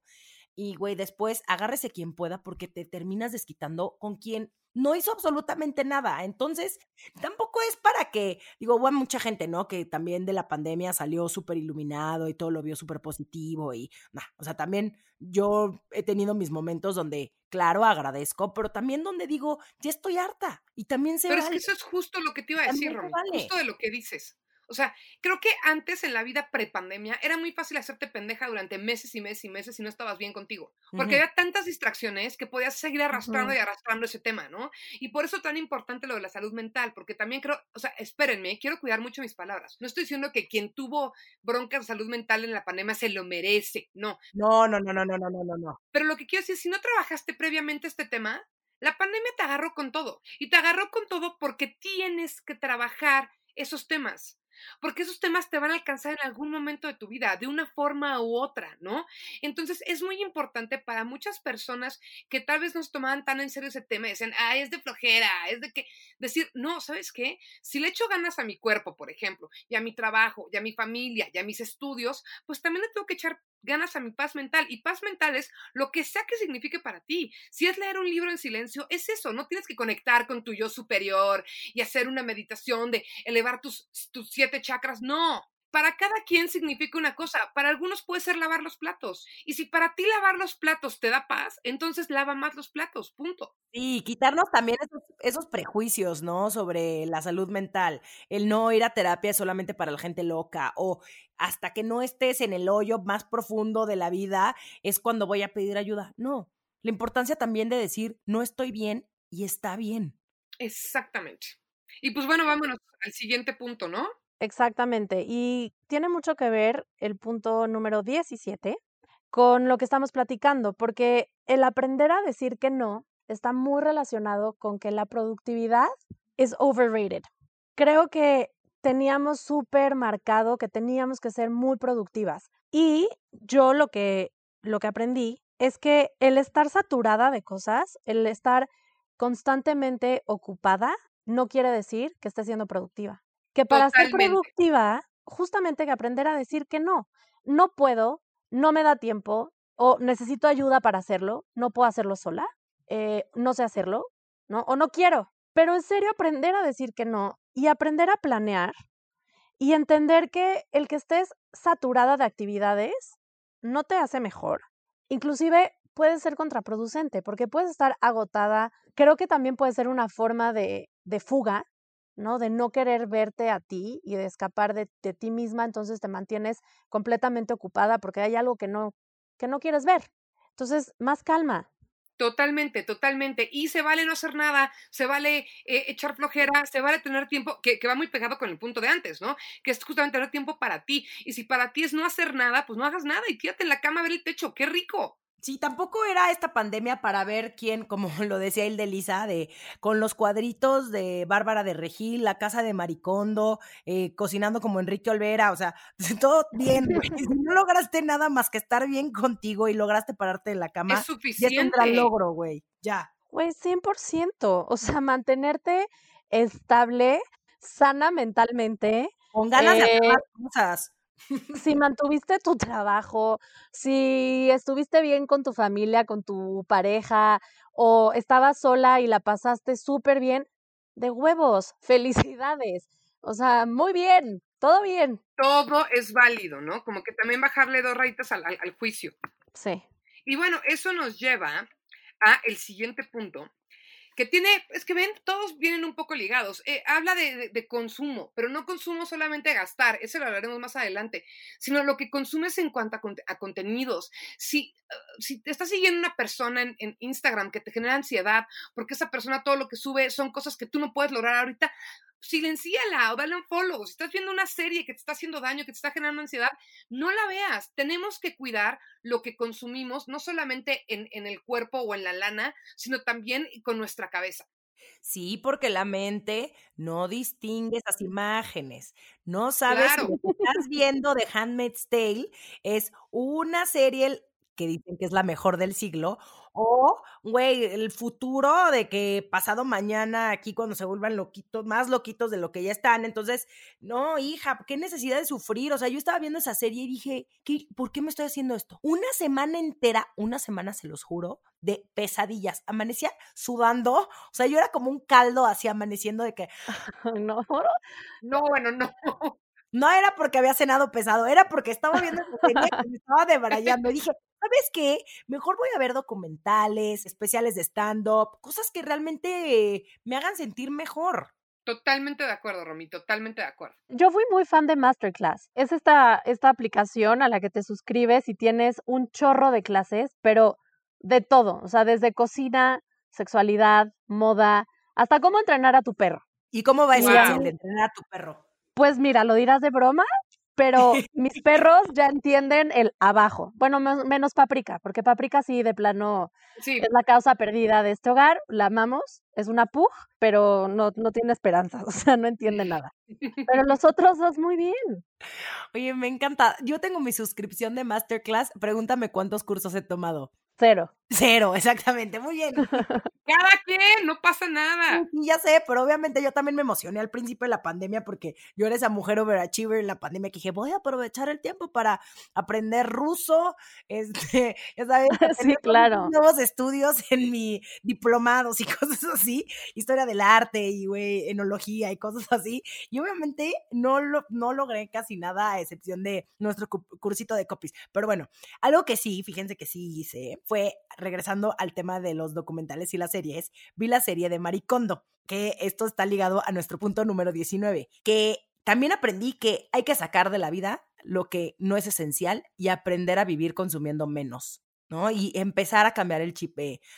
Y, güey, después agárrese quien pueda porque te terminas desquitando con quien no hizo absolutamente nada. Entonces, tampoco es para que, digo, hubo mucha gente, ¿no? Que también de la pandemia salió súper iluminado y todo lo vio súper positivo y, nah, o sea, también yo he tenido mis momentos donde, claro, agradezco, pero también donde digo, ya estoy harta y también se Pero es vale. que eso es justo lo que te iba a decir, También Romy. vale. Justo de lo que dices. O sea, creo que antes en la vida prepandemia era muy fácil hacerte pendeja durante meses y meses y meses si no estabas bien contigo, porque había tantas distracciones que podías seguir arrastrando y arrastrando ese tema, ¿no? Y por eso tan importante lo de la salud mental, porque también creo, o sea, espérenme, quiero cuidar mucho mis palabras. No estoy diciendo que quien tuvo broncas de salud mental en la pandemia se lo merece, no. No, no, no, no, no, no, no, no. Pero lo que quiero decir, es: si no trabajaste previamente este tema, la pandemia te agarró con todo y te agarró con todo porque tienes que trabajar esos temas. Porque esos temas te van a alcanzar en algún momento de tu vida, de una forma u otra, ¿no? Entonces es muy importante para muchas personas que tal vez no se tomaban tan en serio ese tema y decían, ah, es de flojera, es de que, decir, no, ¿sabes qué? Si le echo ganas a mi cuerpo, por ejemplo, y a mi trabajo, y a mi familia, y a mis estudios, pues también le tengo que echar ganas a mi paz mental. Y paz mental es lo que sea que signifique para ti. Si es leer un libro en silencio, es eso. No tienes que conectar con tu yo superior y hacer una meditación de elevar tus, tus siete chakras. No. Para cada quien significa una cosa. Para algunos puede ser lavar los platos. Y si para ti lavar los platos te da paz, entonces lava más los platos, punto. Sí, quitarnos también esos, esos prejuicios, ¿no? Sobre la salud mental. El no ir a terapia es solamente para la gente loca o hasta que no estés en el hoyo más profundo de la vida es cuando voy a pedir ayuda. No, la importancia también de decir, no estoy bien y está bien. Exactamente. Y pues bueno, vámonos al siguiente punto, ¿no? Exactamente. Y tiene mucho que ver el punto número 17 con lo que estamos platicando, porque el aprender a decir que no está muy relacionado con que la productividad es overrated. Creo que teníamos súper marcado que teníamos que ser muy productivas. Y yo lo que, lo que aprendí es que el estar saturada de cosas, el estar constantemente ocupada, no quiere decir que esté siendo productiva. Que para ser productiva, justamente que aprender a decir que no. No puedo, no me da tiempo o necesito ayuda para hacerlo, no puedo hacerlo sola, eh, no sé hacerlo, ¿no? O no quiero. Pero en serio, aprender a decir que no y aprender a planear y entender que el que estés saturada de actividades no te hace mejor. Inclusive puede ser contraproducente porque puedes estar agotada. Creo que también puede ser una forma de, de fuga, ¿no? De no querer verte a ti y de escapar de, de, ti misma, entonces te mantienes completamente ocupada porque hay algo que no, que no quieres ver. Entonces, más calma, Totalmente, totalmente. Y se vale no hacer nada, se vale eh, echar flojera, se vale tener tiempo, que, que, va muy pegado con el punto de antes, ¿no? Que es justamente tener tiempo para ti. Y si para ti es no hacer nada, pues no hagas nada y tírate en la cama a ver el techo. ¡Qué rico! Sí, tampoco era esta pandemia para ver quién, como lo decía el de Lisa, de con los cuadritos de Bárbara de Regil, la casa de Maricondo, eh, cocinando como Enrique Olvera, o sea, todo bien, güey. Si no lograste nada más que estar bien contigo y lograste pararte en la cama, es suficiente. ya es un gran logro, güey. Ya. Güey, 100%. O sea, mantenerte estable, sana mentalmente. Con ganas eh, de hacer más cosas si mantuviste tu trabajo, si estuviste bien con tu familia, con tu pareja, o estabas sola y la pasaste súper bien, de huevos, felicidades. O sea, muy bien, todo bien. Todo es válido, ¿no? Como que también bajarle dos rayitas al, al, al juicio. Sí. Y bueno, eso nos lleva a el siguiente punto, que tiene, es que ven, todos vienen un poco ligados. Eh, habla de, de, consumo, pero no consumo solamente gastar, eso lo hablaremos más adelante, sino lo que consumes en cuanto a, contenidos. Si, uh, si te estás siguiendo una persona en, en, Instagram que te genera ansiedad, porque esa persona todo lo que sube son cosas que tú no puedes lograr ahorita, silenciala o dale un follow. Si estás viendo una serie que te está haciendo daño, que te está generando ansiedad, no la veas. Tenemos que cuidar lo que consumimos, no solamente en, en el cuerpo o en la lana, sino también con nuestra cabeza. Sí, porque la mente no distingue esas imágenes. No sabes claro. si lo que estás viendo de Handmaid's Tale es una serie que dicen que es la mejor del siglo, o, güey, el futuro de que pasado mañana aquí cuando se vuelvan loquitos, más loquitos de lo que ya están. Entonces, no, hija, qué necesidad de sufrir. O sea, yo estaba viendo esa serie y dije, ¿qué, ¿por qué me estoy haciendo esto? Una semana entera, una semana se los juro, de pesadillas. Amanecía sudando, o sea, yo era como un caldo así amaneciendo de que... no, no, bueno, no. No era porque había cenado pesado, era porque estaba viendo y me estaba debrayando. Y dije, ¿sabes qué? Mejor voy a ver documentales, especiales de stand-up, cosas que realmente me hagan sentir mejor. Totalmente de acuerdo, Romy, totalmente de acuerdo. Yo fui muy fan de Masterclass. Es esta, esta aplicación a la que te suscribes y tienes un chorro de clases, pero de todo, o sea, desde cocina, sexualidad, moda, hasta cómo entrenar a tu perro. ¿Y cómo va eso wow. de entrenar a tu perro? Pues mira, lo dirás de broma, pero mis perros ya entienden el abajo. Bueno, menos Paprika, porque Paprika sí de plano sí. es la causa perdida de este hogar, la amamos, es una pug, pero no, no tiene esperanza, o sea, no entiende nada. Pero los otros dos muy bien. Oye, me encanta. Yo tengo mi suscripción de Masterclass, pregúntame cuántos cursos he tomado. Cero. Cero, exactamente, muy bien. Cada quien, no pasa nada. Sí, ya sé, pero obviamente yo también me emocioné al principio de la pandemia porque yo era esa mujer overachiever en la pandemia que dije, voy a aprovechar el tiempo para aprender ruso, este, ya sabes, sí, claro. nuevos estudios en mi diplomados y cosas así, historia del arte y, güey, enología y cosas así. Y obviamente no, lo, no logré casi nada a excepción de nuestro cursito de copies. Pero bueno, algo que sí, fíjense que sí hice, fue regresando al tema de los documentales y las series, vi la serie de Maricondo, que esto está ligado a nuestro punto número 19, que también aprendí que hay que sacar de la vida lo que no es esencial y aprender a vivir consumiendo menos. ¿no? Y empezar a cambiar el chip,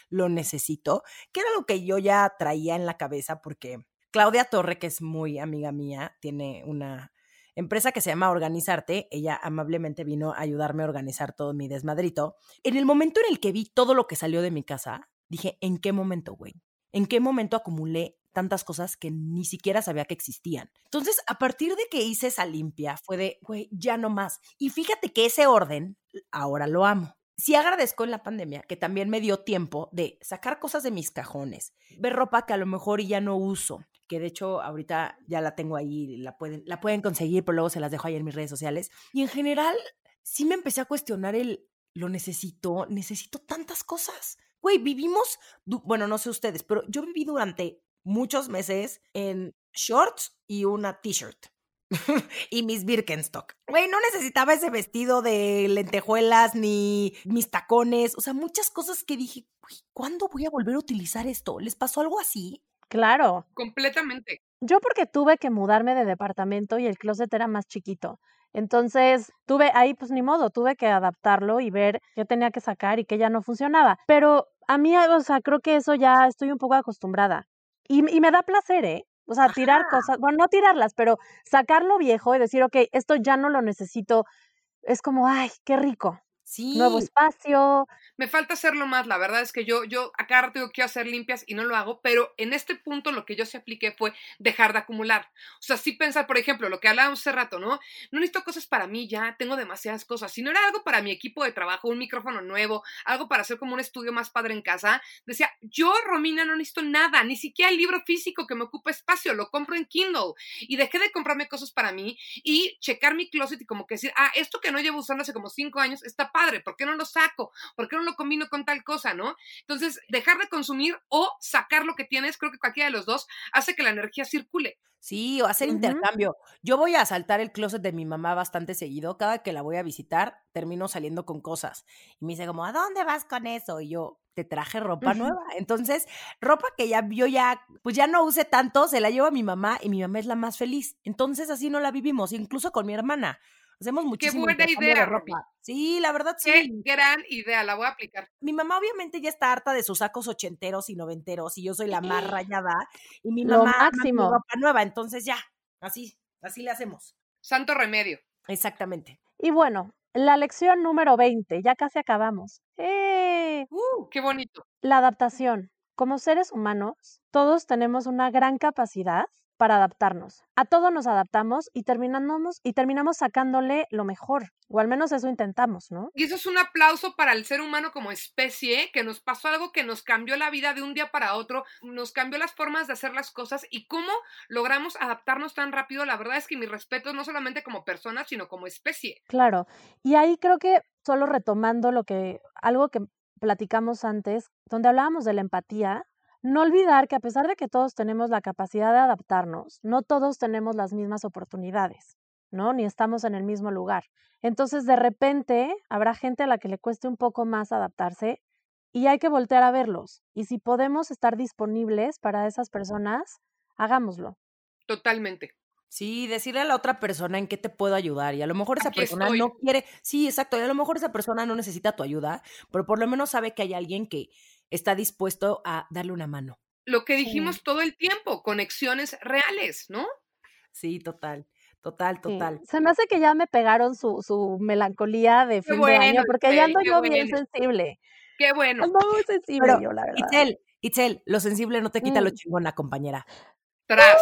lo necesito, que era lo que yo ya traía en la cabeza porque Claudia Torre, que es muy amiga mía, tiene una empresa que se llama Organizarte, ella amablemente vino a ayudarme a organizar todo mi desmadrito. En el momento en el que vi todo lo que salió de mi casa, dije, ¿en qué momento, güey? ¿En qué momento acumulé tantas cosas que ni siquiera sabía que existían? Entonces, a partir de que hice esa limpia, fue de, güey, ya no más. Y fíjate que ese orden, ahora lo amo. Sí agradezco en la pandemia que también me dio tiempo de sacar cosas de mis cajones, ver ropa que a lo mejor ya no uso, que de hecho ahorita ya la tengo ahí, la pueden, la pueden conseguir, pero luego se las dejo ahí en mis redes sociales. Y en general, sí me empecé a cuestionar el, lo necesito, necesito tantas cosas güey, vivimos, bueno, no sé ustedes, pero yo viví durante muchos meses en shorts y una t-shirt. y mis Birkenstock. Güey, no necesitaba ese vestido de lentejuelas ni mis tacones. O sea, muchas cosas que dije, güey, ¿cuándo voy a volver a utilizar esto? ¿Les pasó algo así? Claro. Completamente. Yo porque tuve que mudarme de departamento y el closet era más chiquito. Entonces, tuve ahí, pues ni modo, tuve que adaptarlo y ver qué tenía que sacar y qué ya no funcionaba. Pero a mí, o sea, creo que eso ya estoy un poco acostumbrada. Y, y me da placer, ¿eh? O sea, tirar cosas, bueno, no tirarlas, pero sacar lo viejo y decir, ok, esto ya no lo necesito, es como, ay, qué rico. Nuevo espacio. Me falta hacerlo más, la verdad es que yo, yo acá rato quiero hacer limpias y no lo hago, pero en este punto lo que yo se apliqué fue dejar de acumular. O sea, sí pensar, por ejemplo, lo que hablábamos hace rato, ¿no? No necesito cosas para mí ya, tengo demasiadas cosas. Si no era algo para mi equipo de trabajo, un micrófono nuevo, algo para hacer como un estudio más padre en casa, decía, yo, Romina, no necesito nada, ni siquiera el libro físico que me ocupa espacio, lo compro en Kindle. Y dejé de comprarme cosas para mí y checar mi closet y como que decir, ah, esto que no llevo usando hace como cinco años está padre, ¿por qué no lo saco? ¿Por qué no lo combino con tal cosa, no? Entonces, dejar de consumir o sacar lo que tienes, creo que cualquiera de los dos hace que la energía circule. Sí, o hacer intercambio. Yo voy a saltar el closet de mi mamá bastante seguido. Cada que la voy a visitar, termino saliendo con cosas. Y me dice como, ¿a dónde vas con eso? Y yo, te traje ropa nueva. Entonces, ropa que ya yo ya, pues ya no use tanto, se la llevo a mi mamá y mi mamá es la más feliz. Entonces, así no la vivimos, incluso con mi hermana. Hacemos muchísimo. Qué buena idea, ropa. Sí, la verdad sí. Qué gran idea, la voy a aplicar. Mi mamá obviamente ya está harta de sus sacos ochenteros y noventeros y yo soy la más rayada y mi mamá máximo. ropa nueva, entonces ya, así, así le hacemos. Santo remedio. Exactamente. Y bueno, la lección número 20, ya casi acabamos. ¡Eh! Uh, ¡Qué bonito! La adaptación. Como seres humanos, todos tenemos una gran capacidad para adaptarnos. A todo nos adaptamos y terminamos, y terminamos sacándole lo mejor, o al menos eso intentamos, ¿no? Y eso es un aplauso para el ser humano como especie, que nos pasó algo que nos cambió la vida de un día para otro, nos cambió las formas de hacer las cosas y cómo logramos adaptarnos tan rápido. La verdad es que mi respeto no solamente como persona, sino como especie. Claro, y ahí creo que solo retomando lo que, algo que platicamos antes, donde hablábamos de la empatía, no olvidar que a pesar de que todos tenemos la capacidad de adaptarnos, no todos tenemos las mismas oportunidades, ¿no? Ni estamos en el mismo lugar. Entonces, de repente, habrá gente a la que le cueste un poco más adaptarse y hay que voltear a verlos. Y si podemos estar disponibles para esas personas, hagámoslo. Totalmente. Sí, decirle a la otra persona en qué te puedo ayudar. Y a lo mejor esa persona no quiere, sí, exacto, y a lo mejor esa persona no necesita tu ayuda, pero por lo menos sabe que hay alguien que está dispuesto a darle una mano. Lo que dijimos todo el tiempo, conexiones reales, ¿no? Sí, total. Total, total. Se me hace que ya me pegaron su, su melancolía de fin de año, porque ya ando yo bien sensible. Qué bueno. Ando muy sensible yo, la verdad. Itzel, Itzel, lo sensible no te quita lo mm. chingona, compañera. Tras.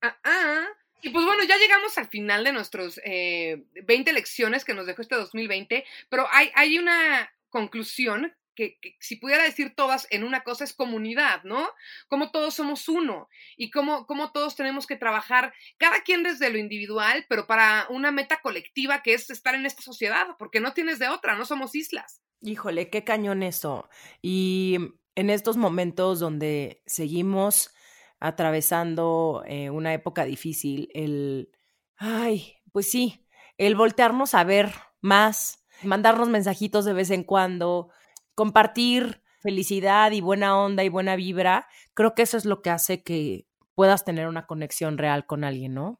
Ah, ah. Y pues bueno, ya llegamos al final de nuestros eh, 20 lecciones que nos dejó este 2020, pero hay, hay una conclusión que, si pudiera decir todas en una cosa es comunidad, ¿no? Como todos somos uno y cómo, cómo todos tenemos que trabajar, cada quien desde lo individual, pero para una meta colectiva que es estar en esta sociedad, porque no tienes de otra, no somos islas. Híjole, qué cañón eso. Y en estos momentos donde seguimos atravesando eh, una época difícil, el, ay, pues sí, el voltearnos a ver más, mandarnos mensajitos de vez en cuando, compartir felicidad y buena onda y buena vibra, creo que eso es lo que hace que puedas tener una conexión real con alguien, ¿no?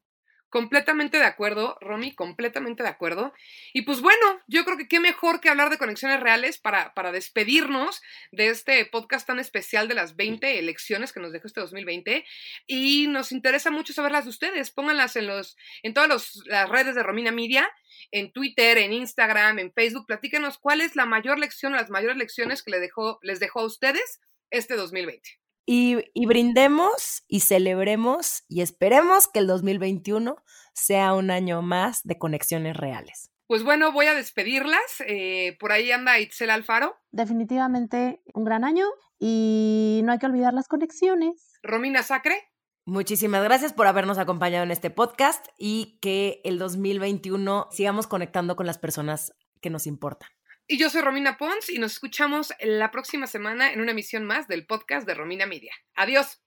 Completamente de acuerdo, Romy, completamente de acuerdo. Y pues bueno, yo creo que qué mejor que hablar de conexiones reales para, para despedirnos de este podcast tan especial de las 20 elecciones que nos dejó este 2020. Y nos interesa mucho saberlas de ustedes. Pónganlas en, los, en todas las redes de Romina Media, en Twitter, en Instagram, en Facebook. Platíquenos cuál es la mayor lección o las mayores lecciones que les dejó, les dejó a ustedes este 2020. Y, brindemos y celebremos y esperemos que el 2021 sea un año más de conexiones reales. Pues bueno, voy a despedirlas. Eh, por ahí anda Itzel Alfaro. Definitivamente un gran año y no hay que olvidar las conexiones. Romina Sacre. Muchísimas gracias por habernos acompañado en este podcast y que el 2021 sigamos conectando con las personas que nos importan. Y yo soy Romina Pons y nos escuchamos la próxima semana en una emisión más del podcast de Romina Media. Adiós.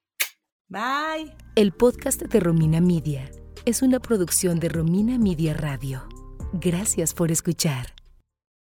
Bye. El podcast de Romina Media es una producción de Romina Media Radio. Gracias por escuchar.